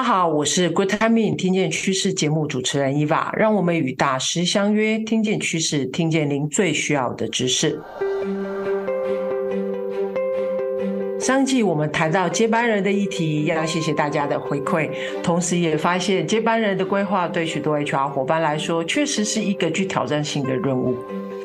大家好，我是 Good Timing 听见趋势节目主持人 Eva，让我们与大师相约，听见趋势，听见您最需要的知识。上季我们谈到接班人的议题，要谢谢大家的回馈，同时也发现接班人的规划对许多 HR 伙伴来说，确实是一个具挑战性的任务。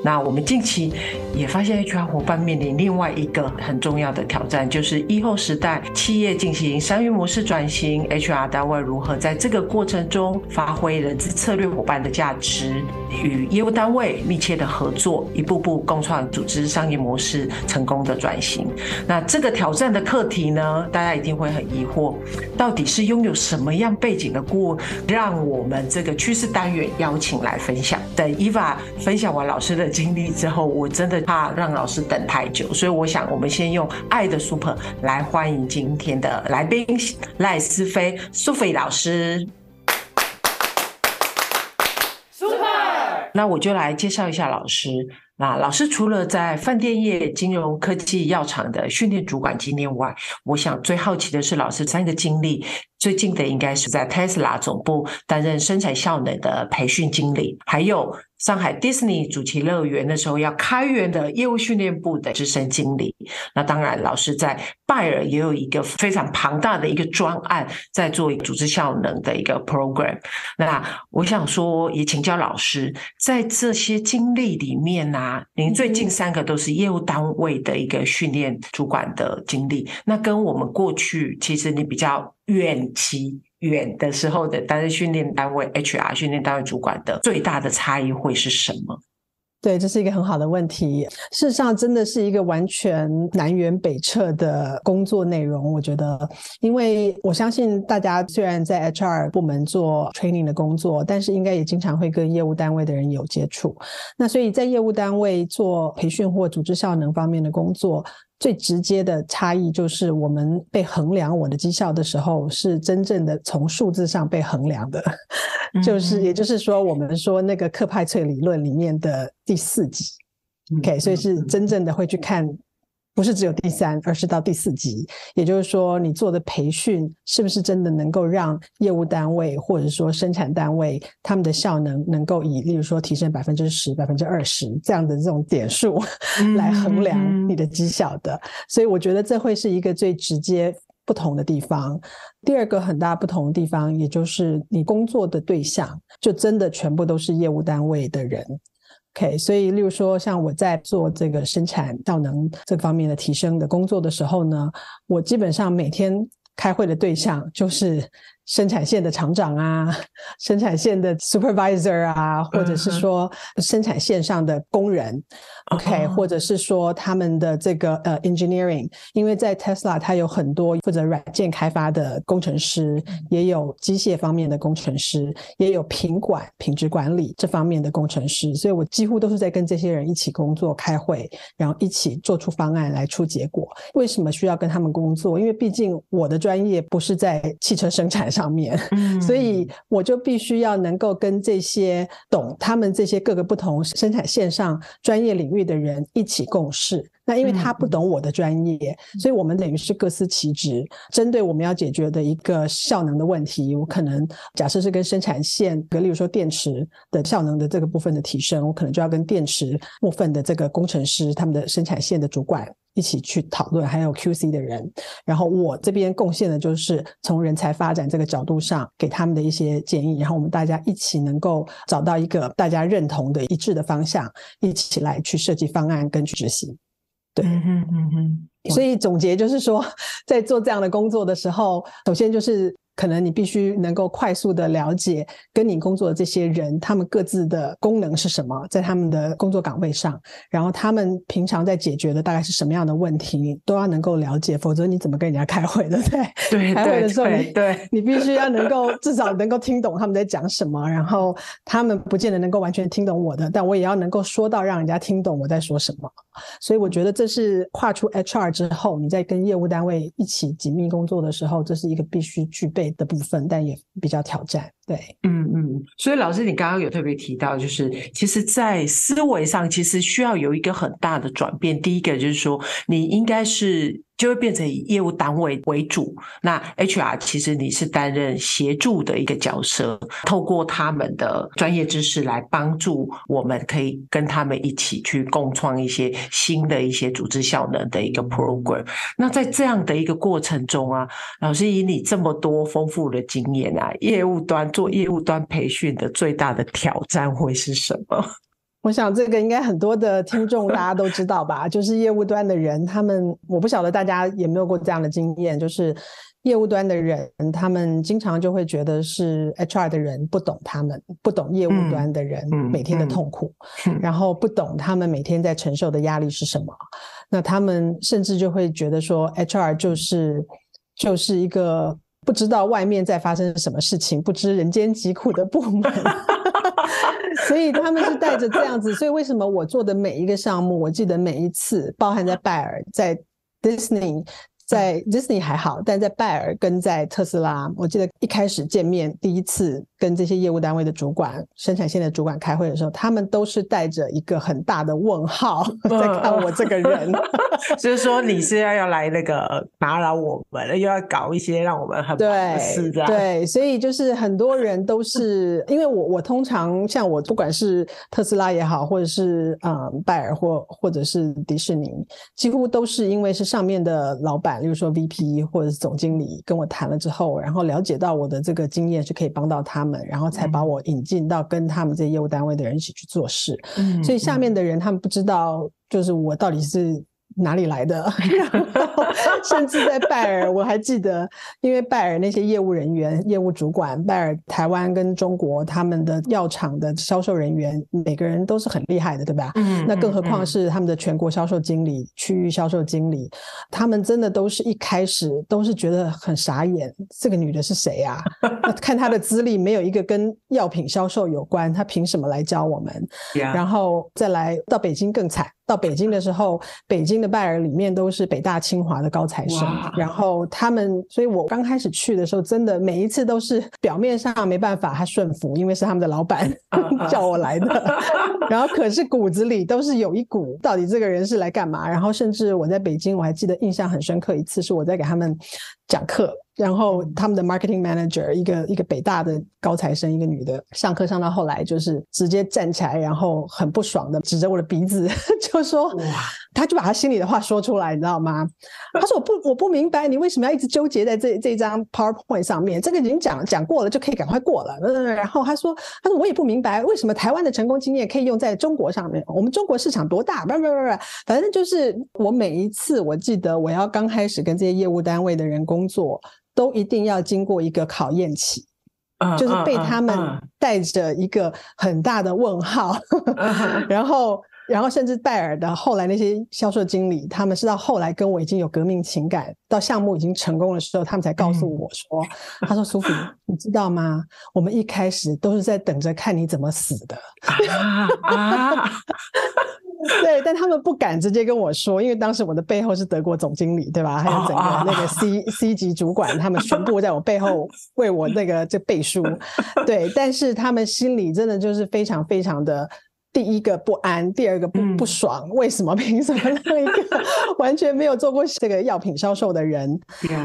那我们近期也发现，HR 伙伴面临另外一个很重要的挑战，就是疫后时代，企业进行商业模式转型，HR 单位如何在这个过程中发挥人资策略伙伴的价值，与业务单位密切的合作，一步步共创组织商业模式成功的转型。那这个挑战的课题呢，大家一定会很疑惑，到底是拥有什么样背景的顾问，让我们这个趋势单元邀请来分享。等 Eva 分享完老师的。经历之后，我真的怕让老师等太久，所以我想，我们先用爱的 Super 来欢迎今天的来宾赖思霏 Sophie 老师。Super，那我就来介绍一下老师。那老师除了在饭店业、金融科技、药厂的训练主管经验外，我想最好奇的是老师三个经历。最近的应该是在 Tesla 总部担任生产效能的培训经理，还有上海迪士尼主题乐园的时候要开园的业务训练部的资深经理。那当然，老师在拜尔也有一个非常庞大的一个专案，在做组织效能的一个 program。那我想说，也请教老师，在这些经历里面呢、您最近三个都是业务单位的一个训练主管的经历，那跟我们过去其实你比较。远期远的时候的担任训练单位 HR 训练单位主管的最大的差异会是什么？对，这是一个很好的问题。事实上，真的是一个完全南辕北辙的工作内容。我觉得，因为我相信大家虽然在 HR 部门做 training 的工作，但是应该也经常会跟业务单位的人有接触。那所以在业务单位做培训或组织效能方面的工作。最直接的差异就是，我们被衡量我的绩效的时候，是真正的从数字上被衡量的，就是也就是说，我们说那个克派翠理论里面的第四级，OK，所以是真正的会去看。不是只有第三，而是到第四级。也就是说，你做的培训是不是真的能够让业务单位或者说生产单位他们的效能能够以，例如说提升百分之十、百分之二十这样的这种点数来衡量你的绩效的。所以我觉得这会是一个最直接不同的地方。第二个很大不同的地方，也就是你工作的对象就真的全部都是业务单位的人。OK，所以例如说，像我在做这个生产效能这方面的提升的工作的时候呢，我基本上每天开会的对象就是。生产线的厂长啊，生产线的 supervisor 啊，或者是说生产线上的工人，OK，或者是说他们的这个呃 engineering，因为在 Tesla 它有很多负责软件开发的工程师，也有机械方面的工程师，也有品管品质管理这方面的工程师，所以我几乎都是在跟这些人一起工作、开会，然后一起做出方案来出结果。为什么需要跟他们工作？因为毕竟我的专业不是在汽车生产上面，所以我就必须要能够跟这些懂他们这些各个不同生产线上专业领域的人一起共事。那因为他不懂我的专业，所以我们等于是各司其职。针对我们要解决的一个效能的问题，我可能假设是跟生产线，例如说电池的效能的这个部分的提升，我可能就要跟电池部分的这个工程师，他们的生产线的主管。一起去讨论，还有 QC 的人，然后我这边贡献的就是从人才发展这个角度上给他们的一些建议，然后我们大家一起能够找到一个大家认同的一致的方向，一起来去设计方案跟去执行。对，嗯嗯嗯哼。所以总结就是说，在做这样的工作的时候，首先就是。可能你必须能够快速的了解跟你工作的这些人，他们各自的功能是什么，在他们的工作岗位上，然后他们平常在解决的大概是什么样的问题，你都要能够了解，否则你怎么跟人家开会，对不对？对，开会的时候你，你必须要能够至少能够听懂他们在讲什么，然后他们不见得能够完全听懂我的，但我也要能够说到让人家听懂我在说什么。所以我觉得这是跨出 HR 之后，你在跟业务单位一起紧密工作的时候，这是一个必须具备的部分，但也比较挑战。对，嗯嗯，所以老师，你刚刚有特别提到，就是其实，在思维上，其实需要有一个很大的转变。第一个就是说，你应该是就会变成以业务单位为主。那 HR 其实你是担任协助的一个角色，透过他们的专业知识来帮助我们，可以跟他们一起去共创一些新的一些组织效能的一个 program。那在这样的一个过程中啊，老师以你这么多丰富的经验啊，业务端做业务端培训的最大的挑战会是什么？我想这个应该很多的听众大家都知道吧，就是业务端的人，他们我不晓得大家有没有过这样的经验，就是业务端的人，他们经常就会觉得是 HR 的人不懂他们，不懂业务端的人每天的痛苦，嗯嗯嗯、然后不懂他们每天在承受的压力是什么，那他们甚至就会觉得说 HR 就是就是一个不知道外面在发生什么事情，不知人间疾苦的部门。所以他们是带着这样子，所以为什么我做的每一个项目，我记得每一次，包含在拜耳，在 Disney。在 Disney 还好，但在拜耳跟在特斯拉，我记得一开始见面第一次跟这些业务单位的主管、生产线的主管开会的时候，他们都是带着一个很大的问号在看我这个人，就是说你是要要来那个打扰我们，又要搞一些让我们很不适的。对，所以就是很多人都是因为我，我通常像我不管是特斯拉也好，或者是嗯拜耳或或者是迪士尼，几乎都是因为是上面的老板。比如说 VP 或者是总经理跟我谈了之后，然后了解到我的这个经验是可以帮到他们，然后才把我引进到跟他们这些业务单位的人一起去做事。嗯，所以下面的人他们不知道，就是我到底是。哪里来的？然后甚至在拜耳，我还记得，因为拜耳那些业务人员、业务主管，拜耳台湾跟中国他们的药厂的销售人员，每个人都是很厉害的，对吧？嗯。那更何况是他们的全国销售经理、区域销售经理，他们真的都是一开始都是觉得很傻眼，这个女的是谁呀？看她的资历，没有一个跟药品销售有关，她凭什么来教我们？然后再来到北京更惨。到北京的时候，北京的拜耳里面都是北大清华的高材生，然后他们，所以我刚开始去的时候，真的每一次都是表面上没办法，他顺服，因为是他们的老板 叫我来的，然后可是骨子里都是有一股，到底这个人是来干嘛？然后甚至我在北京，我还记得印象很深刻，一次是我在给他们讲课。然后他们的 marketing manager 一个一个北大的高材生，一个女的，上课上到后来就是直接站起来，然后很不爽的指着我的鼻子，就说，哇，他就把他心里的话说出来，你知道吗？他说我不我不明白你为什么要一直纠结在这这张 PowerPoint 上面，这个已经讲讲过了就可以赶快过了。然后他说他说我也不明白为什么台湾的成功经验可以用在中国上面，我们中国市场多大？不不不不，反正就是我每一次我记得我要刚开始跟这些业务单位的人工作。都一定要经过一个考验期，就是被他们带着一个很大的问号，然后，然后甚至拜耳的后来那些销售经理，他们是到后来跟我已经有革命情感，到项目已经成功的时候，他们才告诉我说：“他说苏菲，你知道吗？我们一开始都是在等着看你怎么死的。”啊。对，但他们不敢直接跟我说，因为当时我的背后是德国总经理，对吧？还有整个那个 C C 级主管，他们全部在我背后为我那个这背书。对，但是他们心里真的就是非常非常的。第一个不安，第二个不不爽，嗯、为什么？凭什么让一个 完全没有做过这个药品销售的人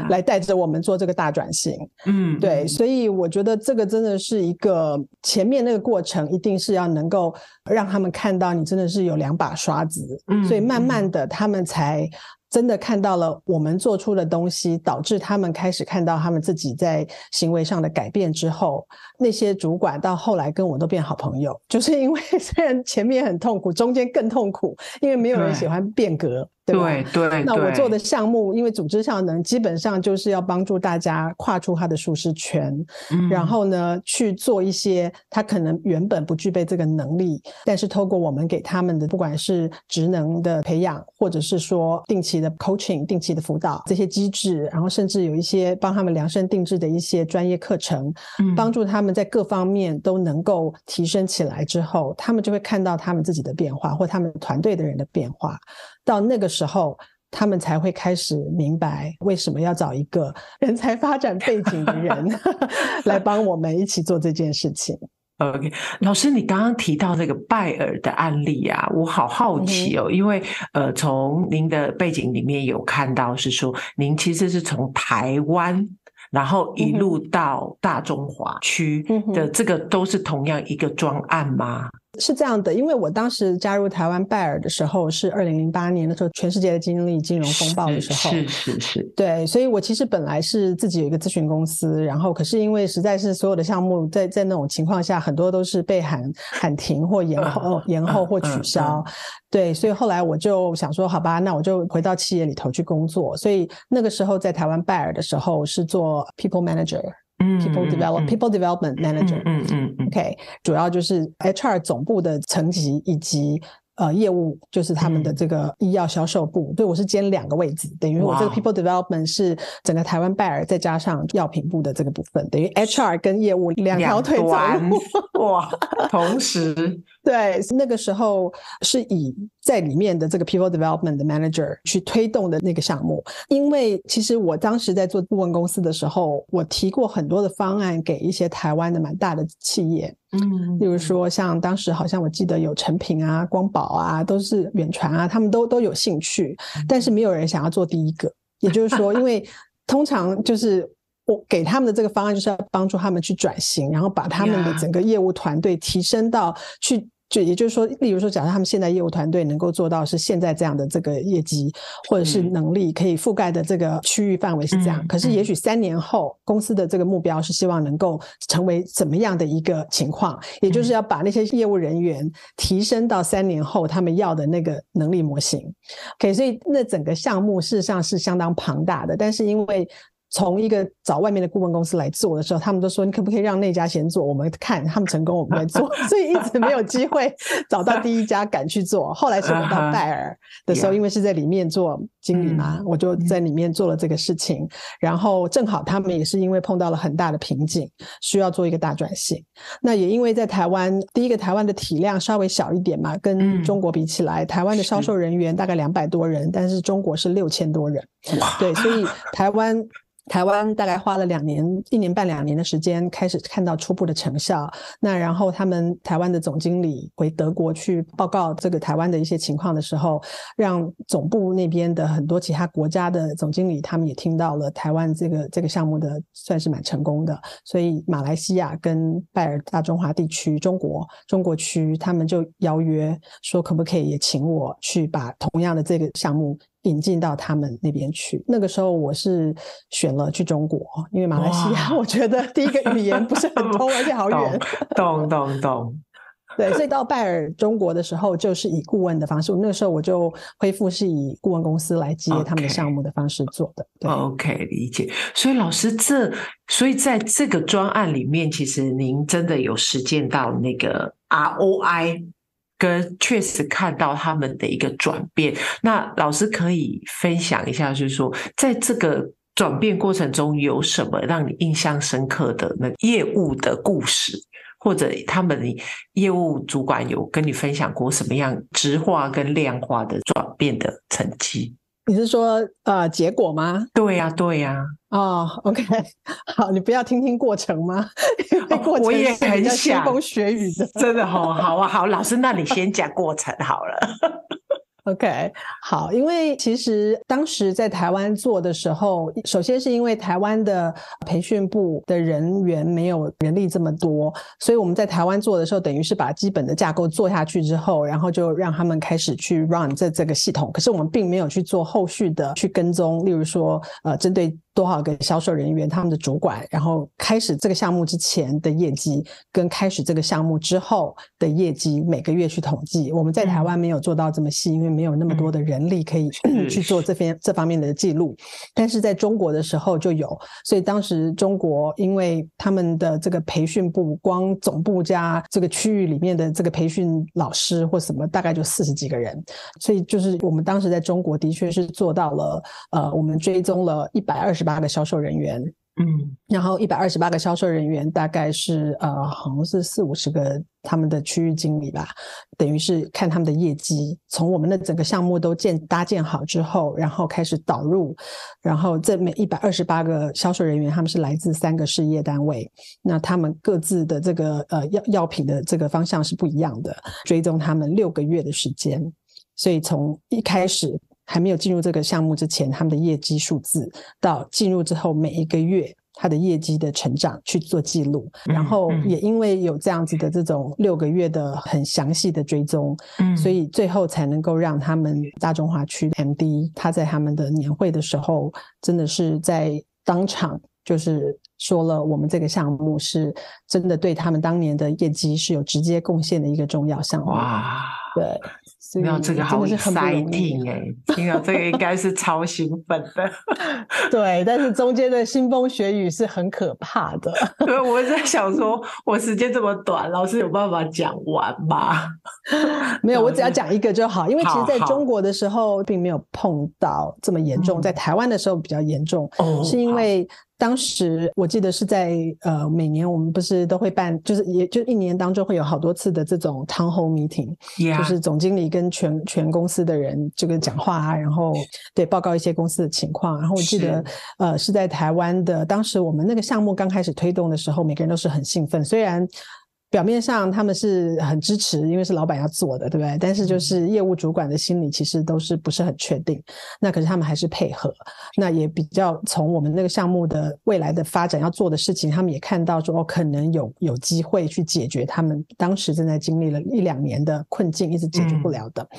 来带着我们做这个大转型？嗯，对，所以我觉得这个真的是一个前面那个过程，一定是要能够让他们看到你真的是有两把刷子，嗯，所以慢慢的他们才。真的看到了我们做出的东西，导致他们开始看到他们自己在行为上的改变之后，那些主管到后来跟我都变好朋友，就是因为虽然前面很痛苦，中间更痛苦，因为没有人喜欢变革。对对，对，那我做的项目，因为组织效能基本上就是要帮助大家跨出他的舒适圈，嗯，然后呢去做一些他可能原本不具备这个能力，但是透过我们给他们的，不管是职能的培养，或者是说定期的 coaching、定期的辅导这些机制，然后甚至有一些帮他们量身定制的一些专业课程，嗯，帮助他们在各方面都能够提升起来之后，他们就会看到他们自己的变化，或他们团队的人的变化。到那个时候，他们才会开始明白为什么要找一个 人才发展背景的人 来帮我们一起做这件事情。OK，老师，你刚刚提到这个拜耳的案例啊，我好好奇哦，嗯、因为呃，从您的背景里面有看到是说，您其实是从台湾，然后一路到大中华区的这个都是同样一个专案吗？是这样的，因为我当时加入台湾拜耳的时候是二零零八年的时候，全世界的经历金融风暴的时候，是是是，是，对，所以我其实本来是自己有一个咨询公司，然后可是因为实在是所有的项目在在那种情况下，很多都是被喊喊停或延后、uh, 延后或取消，uh, uh, uh, 对，所以后来我就想说，好吧，那我就回到企业里头去工作，所以那个时候在台湾拜耳的时候是做 people manager。People develop, people development manager。嗯嗯嗯。OK，主要就是 HR 总部的层级以及呃业务，就是他们的这个医药销售部。所以我是兼两个位置，等于我这个 people development 是整个台湾拜耳再加上药品部的这个部分，等于 HR 跟业务两条腿走路。哇，同时。对，那个时候是以在里面的这个 people development 的 manager 去推动的那个项目，因为其实我当时在做顾问公司的时候，我提过很多的方案给一些台湾的蛮大的企业，嗯，例如说像当时好像我记得有成品啊、光宝啊，都是远传啊，他们都都有兴趣，但是。没有人想要做第一个，也就是说，因为通常就是。我给他们的这个方案就是要帮助他们去转型，然后把他们的整个业务团队提升到去，就也就是说，例如说，假设他们现在业务团队能够做到是现在这样的这个业绩，或者是能力可以覆盖的这个区域范围是这样，可是也许三年后公司的这个目标是希望能够成为怎么样的一个情况，也就是要把那些业务人员提升到三年后他们要的那个能力模型。OK，所以那整个项目事实上是相当庞大的，但是因为从一个找外面的顾问公司来做的时候，他们都说，你可不可以让那家先做？我们看他们成功，我们来做。所以一直没有机会找到第一家敢去做。后来是我到拜尔的时候，因为是在里面做经理嘛，我就在里面做了这个事情。然后正好他们也是因为碰到了很大的瓶颈，需要做一个大转型。那也因为在台湾，第一个台湾的体量稍微小一点嘛，跟中国比起来，台湾的销售人员大概两百多人，但是中国是六千多人。对，所以台湾。台湾大概花了两年、一年半两年的时间，开始看到初步的成效。那然后他们台湾的总经理回德国去报告这个台湾的一些情况的时候，让总部那边的很多其他国家的总经理，他们也听到了台湾这个这个项目的算是蛮成功的。所以马来西亚跟拜尔大中华地区、中国中国区，他们就邀约说，可不可以也请我去把同样的这个项目。引进到他们那边去。那个时候我是选了去中国，因为马来西亚我觉得第一个语言不是很通，而且好远。懂懂懂。对，所以到拜尔中国的时候，就是以顾问的方式。那个时候我就恢复是以顾问公司来接他们的项目的方式做的。Okay.，OK，理解。所以老师这，所以在这个专案里面，其实您真的有实践到那个 ROI。跟确实看到他们的一个转变，那老师可以分享一下，就是说，在这个转变过程中有什么让你印象深刻的那业务的故事，或者他们的业务主管有跟你分享过什么样质化跟量化的转变的成绩？你是说呃结果吗？对呀、啊，对呀、啊。哦，OK，好，你不要听听过程吗？因为过程我也很想腥风血雨的，真的好、哦、好啊，好，老师，那你先讲过程好了。OK，好，因为其实当时在台湾做的时候，首先是因为台湾的培训部的人员没有人力这么多，所以我们在台湾做的时候，等于是把基本的架构做下去之后，然后就让他们开始去 run 这这个系统。可是我们并没有去做后续的去跟踪，例如说，呃，针对。多少个销售人员，他们的主管，然后开始这个项目之前的业绩，跟开始这个项目之后的业绩，每个月去统计。我们在台湾没有做到这么细，因为没有那么多的人力可以去 做这边这方面的记录。但是在中国的时候就有，所以当时中国因为他们的这个培训部，光总部加这个区域里面的这个培训老师或什么，大概就四十几个人，所以就是我们当时在中国的确是做到了，呃，我们追踪了一百二十。十八个销售人员，嗯，然后一百二十八个销售人员大概是呃，好像是四五十个他们的区域经理吧，等于是看他们的业绩，从我们的整个项目都建搭建好之后，然后开始导入，然后这每一百二十八个销售人员，他们是来自三个事业单位，那他们各自的这个呃药药品的这个方向是不一样的，追踪他们六个月的时间，所以从一开始还没有进入这个项目之前，他们的业绩数字到进入之后每一个月。他的业绩的成长去做记录，然后也因为有这样子的这种六个月的很详细的追踪，嗯，所以最后才能够让他们大中华区 MD 他在他们的年会的时候，真的是在当场就是说了，我们这个项目是真的对他们当年的业绩是有直接贡献的一个重要项目。哇，对。没有这个好 exciting 哎，听到这个应该是超兴奋的。对，但是中间的腥风血雨是很可怕的。对，我在想说，我时间这么短，老师有办法讲完吗？没有，我只要讲一个就好。因为其实在中国的时候并没有碰到这么严重，在台湾的时候比较严重，是因为。当时我记得是在呃，每年我们不是都会办，就是也就一年当中会有好多次的这种 town hall meeting，Yeah. 就是总经理跟全全公司的人这个讲话啊，然后对报告一些公司的情况。然后我记得是呃是在台湾的，当时我们那个项目刚开始推动的时候，每个人都是很兴奋，虽然。表面上他们是很支持，因为是老板要做的，对不对？但是就是业务主管的心里其实都是不是很确定。那可是他们还是配合，那也比较从我们那个项目的未来的发展要做的事情，他们也看到说哦，可能有有机会去解决他们当时正在经历了一两年的困境，一直解决不了的。嗯。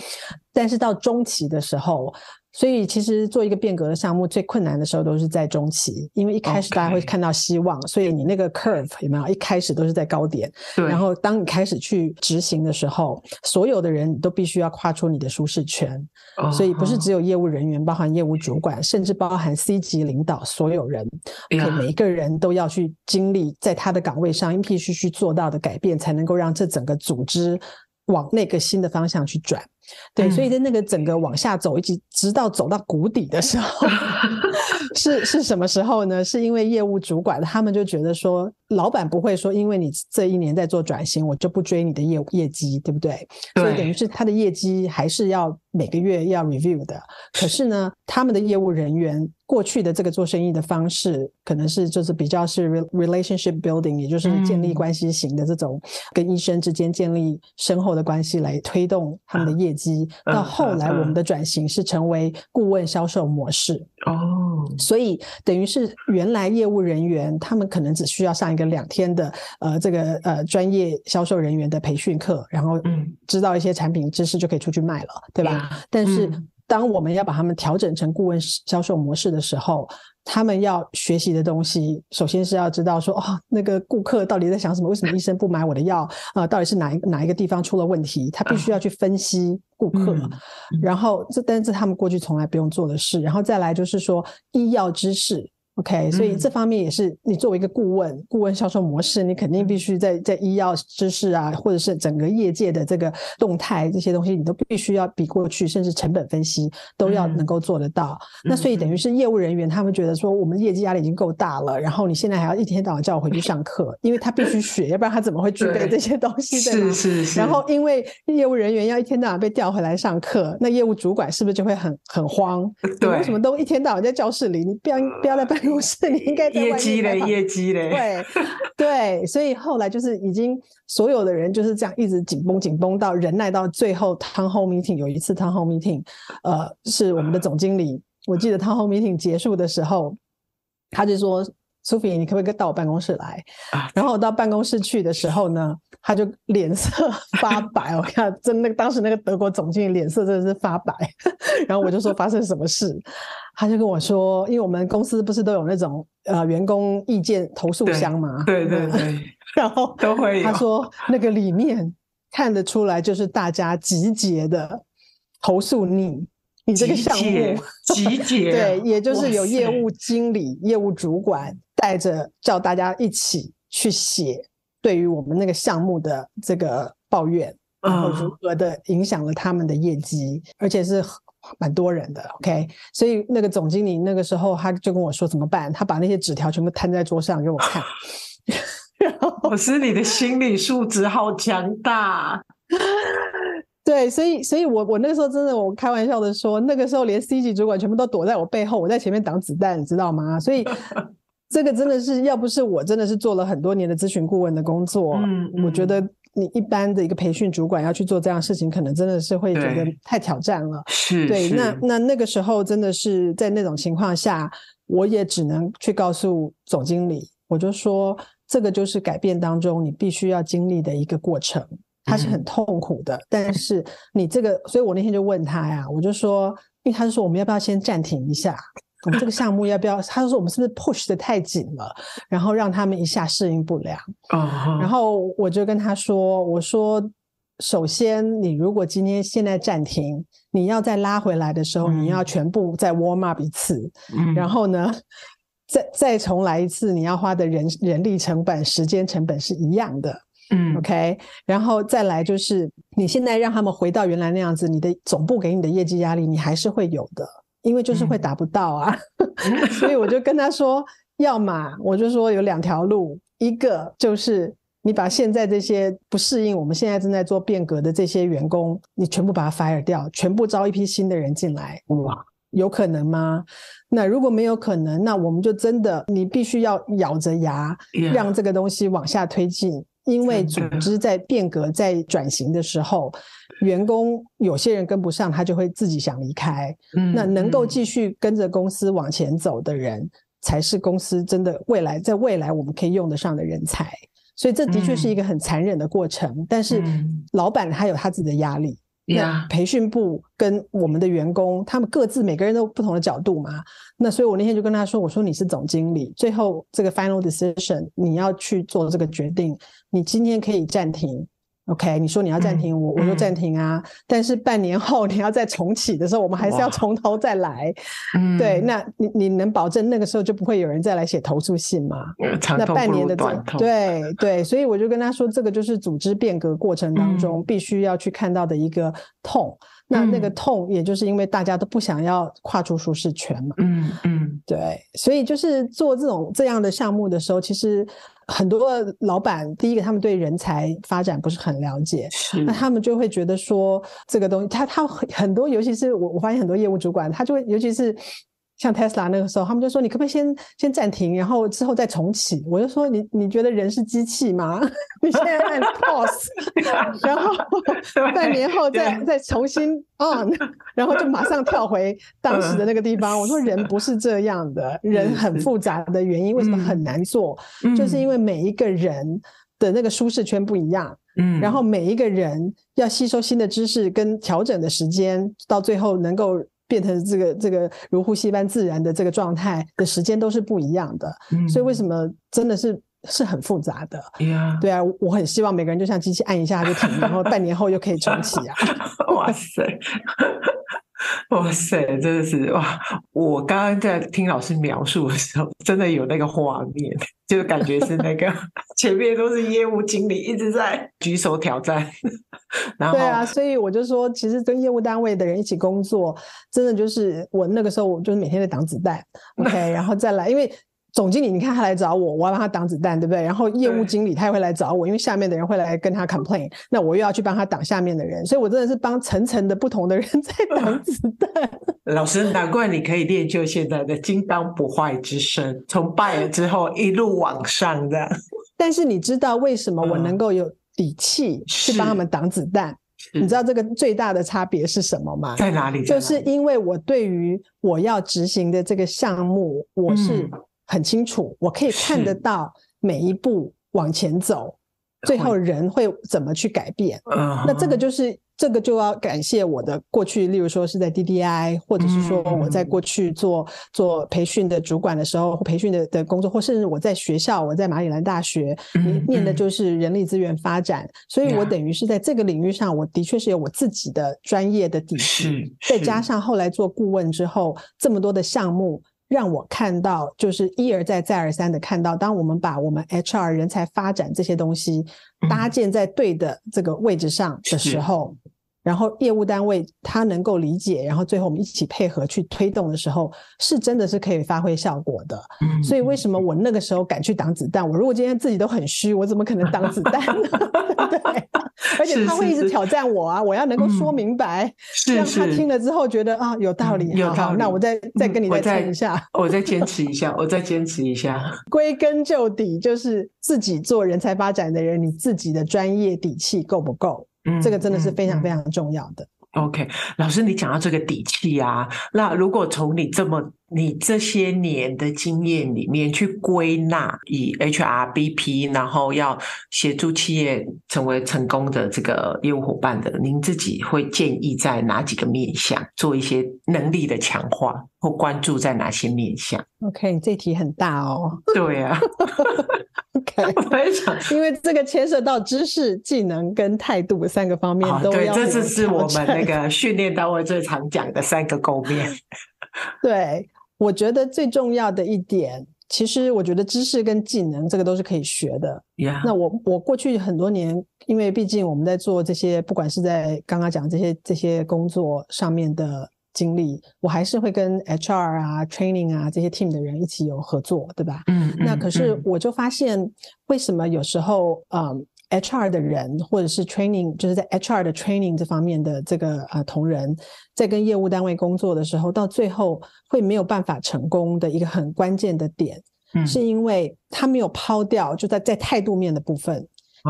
但是到中期的时候。所以，其实做一个变革的项目，最困难的时候都是在中期，因为一开始大家会看到希望.所以你那个 curve 有没有？一开始都是在高点，对。然后当你开始去执行的时候，所有的人都必须要跨出你的舒适圈。Oh. 所以不是只有业务人员，包含业务主管，甚至包含 C 级领导，所有人.每一个人都要去经历在他的岗位上必须去做到的改变，才能够让这整个组织往那个新的方向去转。对，所以在那个整个往下走，一直直到走到谷底的时候，是是什么时候呢？是因为业务主管他们就觉得说，老板不会说，因为你这一年在做转型，我就不追你的业业绩，对不对？对。所以等于是他的业绩还是要每个月要 review 的。可是呢，他们的业务人员过去的这个做生意的方式，可能是就是比较是 relationship building，也就是建立关系型的这种，跟医生之间建立深厚的关系来推动他们的业绩。到后来，我们的转型是成为顾问销售模式哦，所以等于是原来业务人员他们可能只需要上一个两天的呃这个呃专业销售人员的培训课，然后知道一些产品知识就可以出去卖了，对吧？但是当我们要把他们调整成顾问销售模式的时候，他们要学习的东西，首先是要知道说，哦，那个顾客到底在想什么？为什么医生不买我的药？啊、呃，到底是哪一哪一个地方出了问题？他必须要去分析顾客，嗯、然后这但是他们过去从来不用做的事。然后再来就是说医药知识。OK，所以这方面也是你作为一个顾问，顾问销售模式，你肯定必须在在医药知识啊，或者是整个业界的这个动态这些东西，你都必须要比过去，甚至成本分析都要能够做得到。嗯、那所以等于是业务人员他们觉得说，我们业绩压力已经够大了，然后你现在还要一天到晚叫我回去上课，因为他必须学，要不然他怎么会具备这些东西？对？是是是。然后因为业务人员要一天到晚被调回来上课，那业务主管是不是就会很很慌？对，为什么都一天到晚在教室里？你不要不要在办 公室，你应该在业绩嘞，业绩嘞。对对，所以后来就是已经所有的人就是这样一直紧绷紧绷到忍耐到最后 town hall meeting 有一次 town hall meeting，呃，是我们的总经理，我记得 town hall meeting 结束的时候，他就说：“Sophie，你可不可以到我办公室来？”然后我到办公室去的时候呢，他就脸色 发白，我看真那个当时那个德国总经理脸色真的是发白，然后我就说发生什么事。他就跟我说，因为我们公司不是都有那种呃员工意见投诉箱嘛，对对对，然后都会。他说那个里面看得出来，就是大家集结的投诉你，你这个项目集结，对，也就是有业务经理、业务主管带着叫大家一起去写对于我们那个项目的这个抱怨，然后如何的影响了他们的业绩，嗯、而且是。蛮多人的，OK，所以那个总经理那个时候他就跟我说怎么办，他把那些纸条全部摊在桌上给我看，然后老师，你的心理素质好强大。对，所以，所以我我那个时候真的，我开玩笑的说，那个时候连 C 级主管全部都躲在我背后，我在前面挡子弹，你知道吗？所以这个真的是，要不是我真的是做了很多年的咨询顾问的工作，嗯，嗯，我觉得你一般的一个培训主管要去做这样的事情，可能真的是会觉得太挑战了。是，对，那那那个时候真的是在那种情况下，我也只能去告诉总经理，我就说，这个就是改变当中你必须要经历的一个过程。他是很痛苦的，但是你这个，所以我那天就问他呀，我就说，因为他就说我们要不要先暂停一下，我们这个项目要不要？他就说我们是不是 push 的太紧了，然后让他们一下适应不良。然后我就跟他说，我说，首先你如果今天现在暂停，你要再拉回来的时候，你要全部再 warm up 一次，然后呢，再再重来一次，你要花的人人力成本、时间成本是一样的。嗯，OK，然后再来就是，你现在让他们回到原来那样子，你的总部给你的业绩压力，你还是会有的，因为就是会达不到啊。嗯、所以我就跟他说，要么我就说有两条路，一个就是你把现在这些不适应，我们现在正在做变革的这些员工，你全部把他 fire 掉，全部招一批新的人进来。哇，有可能吗？那如果没有可能，那我们就真的你必须要咬着牙让这个东西往下推进。因为组织在变革、在转型的时候，员工有些人跟不上，他就会自己想离开。嗯，那能够继续跟着公司往前走的人，才是公司真的未来，在未来我们可以用得上的人才。所以这的确是一个很残忍的过程，但是老板他有他自己的压力。那培训部跟我们的员工，他们各自每个人都有不同的角度嘛。那所以我那天就跟他说：“我说你是总经理，最后这个 final decision 你要去做这个决定，你今天可以暂停。” OK，你说你要暂停，我、嗯、我就暂停啊、嗯。但是半年后你要再重启的时候，我们还是要从头再来。对，那你你能保证那个时候就不会有人再来写投诉信吗？那半年的对 对，所以我就跟他说，这个就是组织变革过程当中必须要去看到的一个痛。嗯、那那个痛，也就是因为大家都不想要跨出舒适圈嘛。嗯嗯，对，所以就是做这种这样的项目的时候，其实。很多老板，第一个他们对人才发展不是很了解，那他们就会觉得说这个东西，他他很多，尤其是我我发现很多业务主管，他就会尤其是。像 Tesla 那个时候，他们就说：“你可不可以先先暂停，然后之后再重启？”我就说：“你你觉得人是机器吗？你现在按 pause，然后半年后再再重新 on，然后就马上跳回当时的那个地方。”我说：“人不是这样的，人很复杂的原因，为什么很难做？就是因为每一个人的那个舒适圈不一样，嗯，然后每一个人要吸收新的知识跟调整的时间，到最后能够。”变成这个这个如呼吸般自然的这个状态的时间都是不一样的，嗯，所以为什么真的是是很复杂的.对啊，我很希望每个人就像机器按一下就停，然后半年后又可以重启啊！哇塞！哇塞，真的是哇！我刚刚在听老师描述的时候，真的有那个画面，就是感觉是那个前面都是业务经理一直在举手挑战。然后，对啊，所以我就说，其实跟业务单位的人一起工作，真的就是我那个时候，我就是每天在挡子弹。OK，然后再来，因为。总经理，你看他来找我，我要帮他挡子弹，对不对？然后业务经理他也会来找我，因为下面的人会来跟他 complain，那我又要去帮他挡下面的人，所以我真的是帮层层的不同的人 在挡子弹。老师，难怪你可以练就现在的金刚不坏之身，从拜了之后一路往上的。但是你知道为什么我能够有底气去帮他们挡子弹？你知道这个最大的差别是什么吗？在哪里？就是因为我对于我要执行的这个项目，我是。很清楚，我可以看得到每一步往前走，最后人会怎么去改变。那这个就是这个就要感谢我的过去，例如说是在 DDI，或者是说我在过去做做培训的主管的时候，培训的的工作，或甚至我在学校，我在马里兰大学念的就是人力资源发展，所以我等于是在这个领域上，我的确是有我自己的专业的底子，再加上后来做顾问之后，这么多的项目。让我看到，就是一而再、再而三的看到，当我们把我们 HR 人才发展这些东西搭建在对的这个位置上的时候，然后业务单位他能够理解，然后最后我们一起配合去推动的时候，是真的是可以发挥效果的。嗯，所以为什么我那个时候敢去挡子弹？我如果今天自己都很虚，我怎么可能挡子弹呢？对，而且他会一直挑战我啊！我要能够说明白，让他听了之后觉得啊有道理，有道理。那我再再跟你再撑一下，我再坚持一下，我再坚持一下。归根究底，就是自己做人才发展的人，你自己的专业底气够不够？嗯，这个真的是非常非常重要的。OK，老师，你讲到这个底气啊，那如果从你这么你这些年的经验里面去归纳，以 HRBP，然后要协助企业成为成功的这个业务伙伴的，您自己会建议在哪几个面向做一些能力的强化，或关注在哪些面向？OK，这题很大哦。对啊。OK，非常，因为这个牵涉到知识、技能跟态度三个方面都要。对，这次是我们那个 训练单位最常讲的三个构面。对，我觉得最重要的一点，其实我觉得知识跟技能这个都是可以学的。Yeah. 那我我过去很多年，因为毕竟我们在做这些，不管是在刚刚讲这些这些工作上面的。经历，我还是会跟 HR 啊、training 啊这些 team 的人一起有合作，对吧？嗯，那可是我就发现，为什么有时候，嗯，HR 的人或者是 training，就是在 HR 的 training 这方面的这个呃同仁，在跟业务单位工作的时候，到最后会没有办法成功的一个很关键的点，嗯，是因为他没有抛掉，就在在态度面的部分，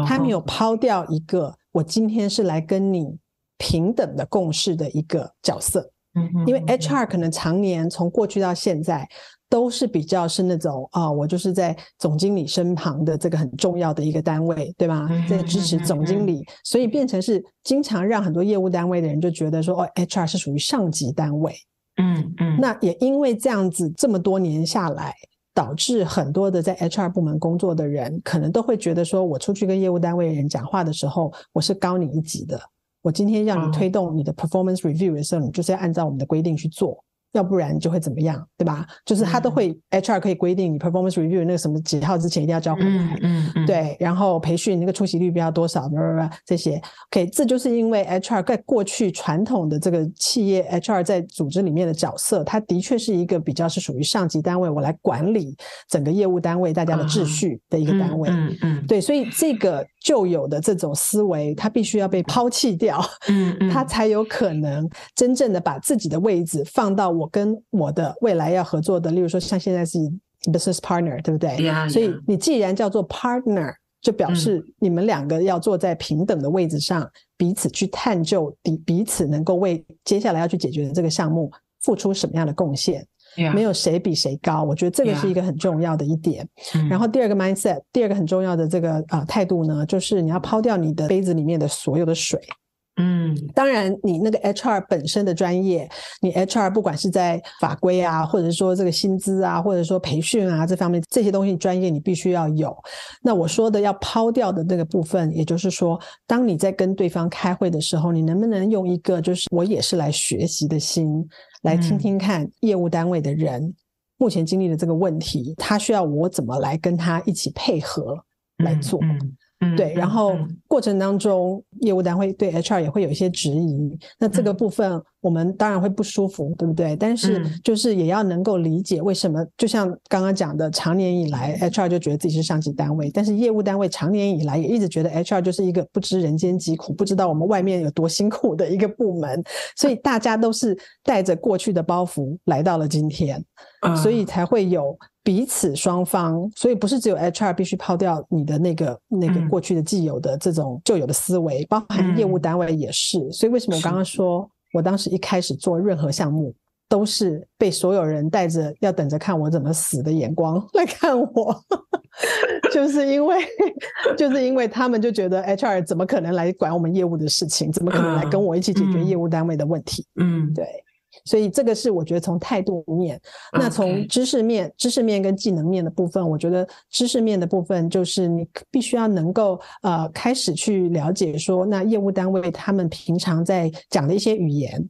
他没有抛掉一个我今天是来跟你平等的共事的一个角色。因为 HR 可能常年从过去到现在都是比较是那种啊，我就是在总经理身旁的这个很重要的一个单位，对吧？在支持总经理，所以变成是经常让很多业务单位的人就觉得说，哦，HR 是属于上级单位。嗯嗯。那也因为这样子这么多年下来，导致很多的在 HR 部门工作的人，可能都会觉得说，我出去跟业务单位的人讲话的时候，我是高你一级的。我今天让你推动你的 performance review 的时候，你就是要按照我们的规定去做。要不然就会怎么样，对吧？就是他都会、嗯、HR 可以规定你 performance review 那个什么几号之前一定要交回来，嗯嗯嗯、对。然后培训那个出席率不要多少，不不不这些。OK，这就是因为 HR 在过去传统的这个企业 HR 在组织里面的角色，它的确是一个比较是属于上级单位，我来管理整个业务单位大家的秩序的一个单位。嗯嗯，嗯。对，所以这个旧有的这种思维，它必须要被抛弃掉，嗯嗯，它才有可能真正的把自己的位置放到我。跟我的未来要合作的，例如说像现在是 business partner，对不对？Yeah, yeah. 所以你既然叫做 partner，就表示你们两个要坐在平等的位置上，嗯、彼此去探究，彼彼此能够为接下来要去解决的这个项目付出什么样的贡献。Yeah. 没有谁比谁高，我觉得这个是一个很重要的一点。Yeah. 然后第二个 mindset，第二个很重要的这个啊、呃、态度呢，就是你要抛掉你的杯子里面的所有的水。嗯，当然，你那个 HR 本身的专业，你 HR 不管是在法规啊，或者说这个薪资啊，或者说培训啊这方面这些东西专业你必须要有。那我说的要抛掉的那个部分，也就是说，当你在跟对方开会的时候，你能不能用一个就是我也是来学习的心，来听听看业务单位的人目前经历的这个问题，他需要我怎么来跟他一起配合来做。嗯嗯对，然后过程当中，业务单位对 HR 也会有一些质疑，那这个部分我们当然会不舒服，对不对？但是就是也要能够理解为什么，就像刚刚讲的，长年以来 HR 就觉得自己是上级单位，但是业务单位长年以来也一直觉得 HR 就是一个不知人间疾苦，不知道我们外面有多辛苦的一个部门，所以大家都是带着过去的包袱来到了今天，所以才会有。彼此双方，所以不是只有 HR 必须抛掉你的那个那个过去的既有的这种旧有的思维，包含业务单位也是。所以为什么我刚刚说我当时一开始做任何项目，都是被所有人带着要等着看我怎么死的眼光 来看我，就是因为 就是因为他们就觉得 HR 怎么可能来管我们业务的事情，怎么可能来跟我一起解决业务单位的问题？嗯，对。所以这个是我觉得从态度面，那从知识面.知识面跟技能面的部分，我觉得知识面的部分就是你必须要能够呃开始去了解说，那业务单位他们平常在讲的一些语言，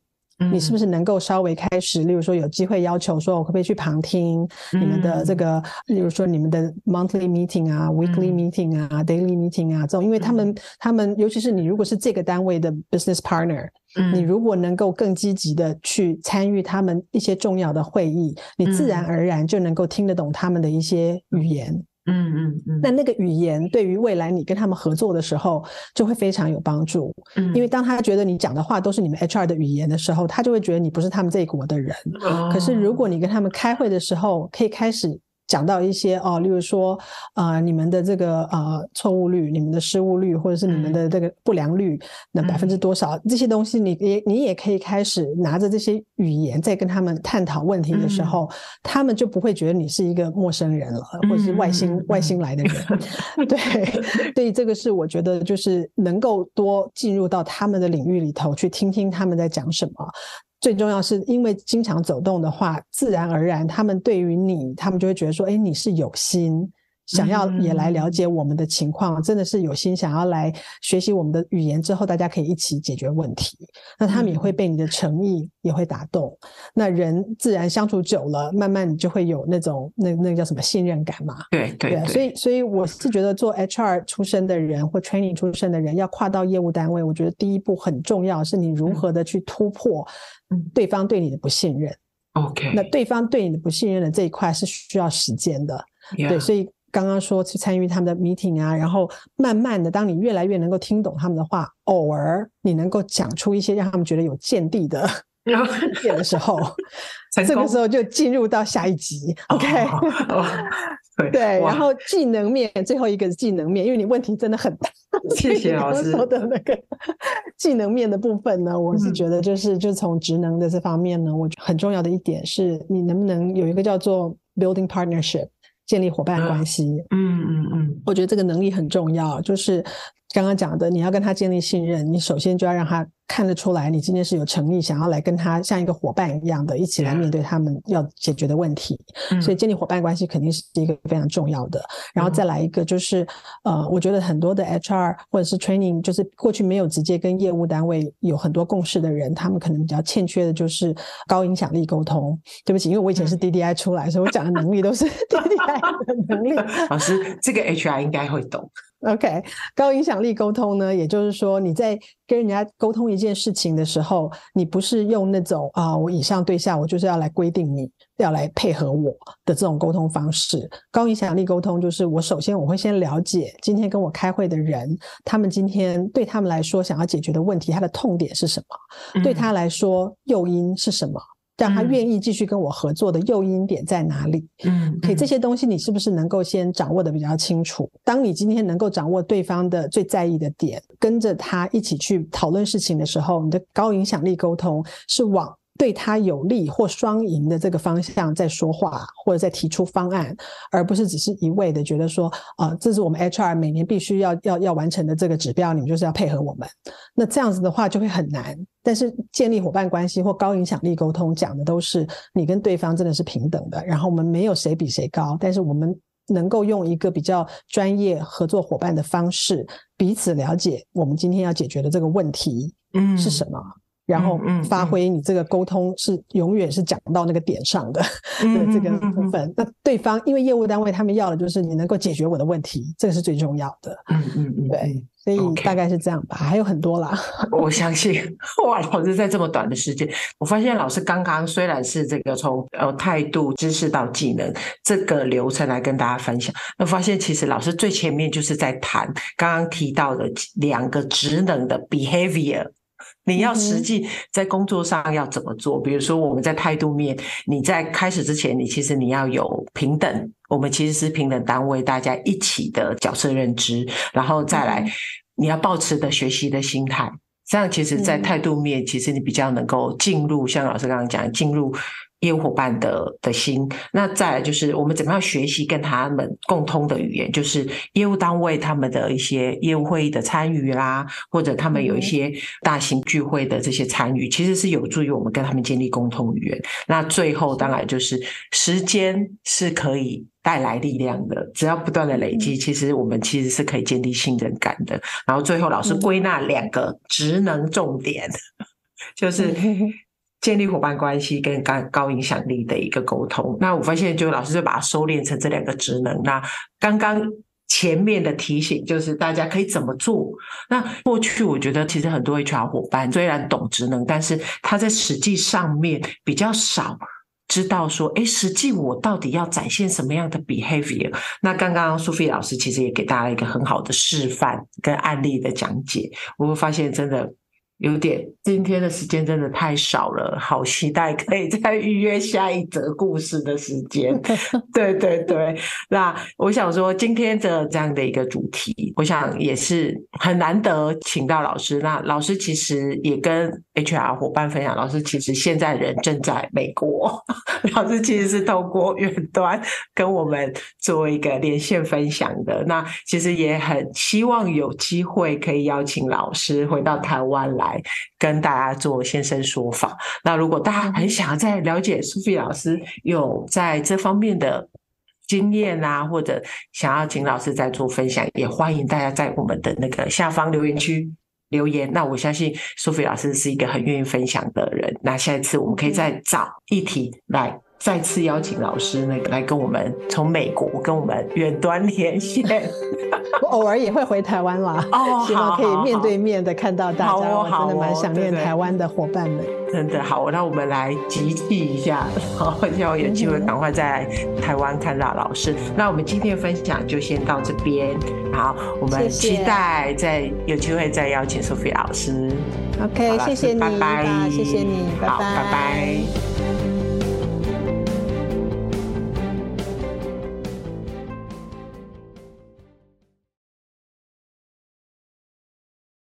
你是不是能够稍微开始，例如说有机会要求说，我可不可以去旁听你们的这。个，嗯、例如说你们的 monthly meeting 啊、嗯、weekly meeting 啊、daily meeting 啊这种，因为他们、嗯、他们尤其是你如果是这个单位的 business partner，、嗯、你如果能够更积极的去参与他们一些重要的会议，你自然而然就能够听得懂他们的一些语言。嗯嗯嗯，那那个语言对于未来你跟他们合作的时候就会非常有帮助。嗯，因为当他觉得你讲的话都是你们 HR 的语言的时候，他就会觉得你不是他们这一国的人。哦。可是如果你跟他们开会的时候，可以开始。讲到一些哦，例如说，呃，你们的这个呃错误率、你们的失误率，或者是你们的这个不良率，那百分之多少、嗯、这些东西你，你也你也可以开始拿着这些语言在跟他们探讨问题的时候，嗯、他们就不会觉得你是一个陌生人了，或者是外星、嗯、外星来的人。对，所以这个是我觉得就是能够多进入到他们的领域里头去听听他们在讲什么。最重要是因为经常走动的话，自然而然他们对于你，他们就会觉得说，哎，你是有心。想要也来了解我们的情况，真的是有心想要来学习我们的语言之后，大家可以一起解决问题。那他们也会被你的诚意也会打动。那人自然相处久了，慢慢你就会有那种那那个叫什么信任感嘛？对对对。所以所以我是觉得做 HR 出身的人或 training 出身的人要跨到业务单位，我觉得第一步很重要，是你如何的去突破对方对你的不信任。OK。那对方对你的不信任的这一块是需要时间的。对，所以。刚刚说去参与他们的 meeting 啊，然后慢慢的，当你越来越能够听懂他们的话，偶尔你能够讲出一些让他们觉得有见地的意见的时候，这个时候就进入到下一集。OK，对，然后技能面最后一个是技能面，因为你问题真的很大。谢谢老师说的那个技能面的部分呢，我是觉得就是就从职能的这方面呢，我觉得很重要的一点是你能不能有一个叫做 building partnership。建立伙伴关系，嗯嗯嗯，我觉得这个能力很重要，就是。刚刚讲的，你要跟他建立信任，你首先就要让他看得出来，你今天是有诚意，想要来跟他像一个伙伴一样的，一起来面对他们要解决的问题。嗯、所以建立伙伴关系肯定是一个非常重要的。然后再来一个就是，呃，我觉得很多的 HR 或者是 training，就是过去没有直接跟业务单位有很多共识的人，他们可能比较欠缺的就是高影响力沟通。对不起，因为我以前是 DDI 出来，所以我讲的能力都是 DDI 的能力。老师，这个 HR 应该会懂。OK，高影响力沟通呢，也就是说你在跟人家沟通一件事情的时候，你不是用那种啊，我以上对下，我就是要来规定你要来配合我的这种沟通方式。高影响力沟通就是我首先我会先了解今天跟我开会的人，他们今天对他们来说想要解决的问题，他的痛点是什么？嗯、对他来说诱因是什么？让他愿意继续跟我合作的诱因点在哪里？嗯，可以这些东西你是不是能够先掌握的比较清楚？当你今天能够掌握对方的最在意的点，跟着他一起去讨论事情的时候，你的高影响力沟通是往对他有利或双赢的这个方向在说话，或者在提出方案，而不是只是一味的觉得说，啊、呃，这是我们 HR 每年必须要要要完成的这个指标，你们就是要配合我们。那这样子的话就会很难。但是建立伙伴关系或高影响力沟通，讲的都是你跟对方真的是平等的，然后我们没有谁比谁高，但是我们能够用一个比较专业合作伙伴的方式，彼此了解我们今天要解决的这个问题，嗯，是什么。嗯然后发挥你这个沟通是永远是讲到那个点上的，嗯、这个部分。嗯、那对方因为业务单位他们要的就是你能够解决我的问题，这个是最重要的。嗯嗯嗯，对，所以大概是这样吧，还有很多啦。我相信 哇，老师在这么短的时间，我发现老师刚刚虽然是这个从呃态度、知识到技能这个流程来跟大家分享，那发现其实老师最前面就是在谈刚刚提到的两个职能的 behavior。你要实际在工作上要怎么做？比如说我们在态度面，你在开始之前，你其实你要有平等，我们其实是平等单位，大家一起的角色认知，然后再来你要保持的学习的心态，这样其实，在态度面，其实你比较能够进入，像老师刚刚讲，进入。业务伙伴的的心，那再来就是我们怎么样学习跟他们共通的语言，就是业务单位他们的一些业务会议的参与啦，或者他们有一些大型聚会的这些参与，其实是有助于我们跟他们建立共通语言。那最后当然就是时间是可以带来力量的，只要不断的累积，其实我们其实是可以建立信任感的。然后最后老师归纳两个职能重点，就是。建立伙伴关系跟高高影响力的一个沟通。那我发现，就老师就把它收敛成这两个职能。那刚刚前面的提醒就是大家可以怎么做。那过去我觉得，其实很多 HR 伙伴虽然懂职能，但是他在实际上面比较少。知道说，哎，实际我到底要展现什么样的 behavior？那刚刚苏菲老师其实也给大家一个很好的示范跟案例的讲解，我会发现真的。有点，今天的时间真的太少了，好期待可以再预约下一则故事的时间。对对对，那我想说，今天的这样的一个主题，我想也是很难得请到老师。那老师其实也跟 HR 伙伴分享，老师其实现在人正在美国，老师其实是透过远端跟我们做一个连线分享的。那其实也很希望有机会可以邀请老师回到台湾来。跟大家做现身说法。那如果大家很想要再了解苏菲老师有在这方面的经验啊，或者想要请老师再做分享，也欢迎大家在我们的那个下方留言区留言。那我相信苏菲老师是一个很愿意分享的人。那下一次我们可以再找议题来。再次邀请老师那个来跟我们从美国跟我们远端连线，我偶尔也会回台湾啦。哦，希望可以面对面的看到大家，我真的蛮想念台湾的伙伴们。真的好，那我们来集气一下，然后希望有机会赶快在台湾看到老师。那我们今天的分享就先到这边，好，我们期待再有机会再邀请 Sophie 老师。OK，谢谢你，拜拜，谢谢你，拜拜，拜拜。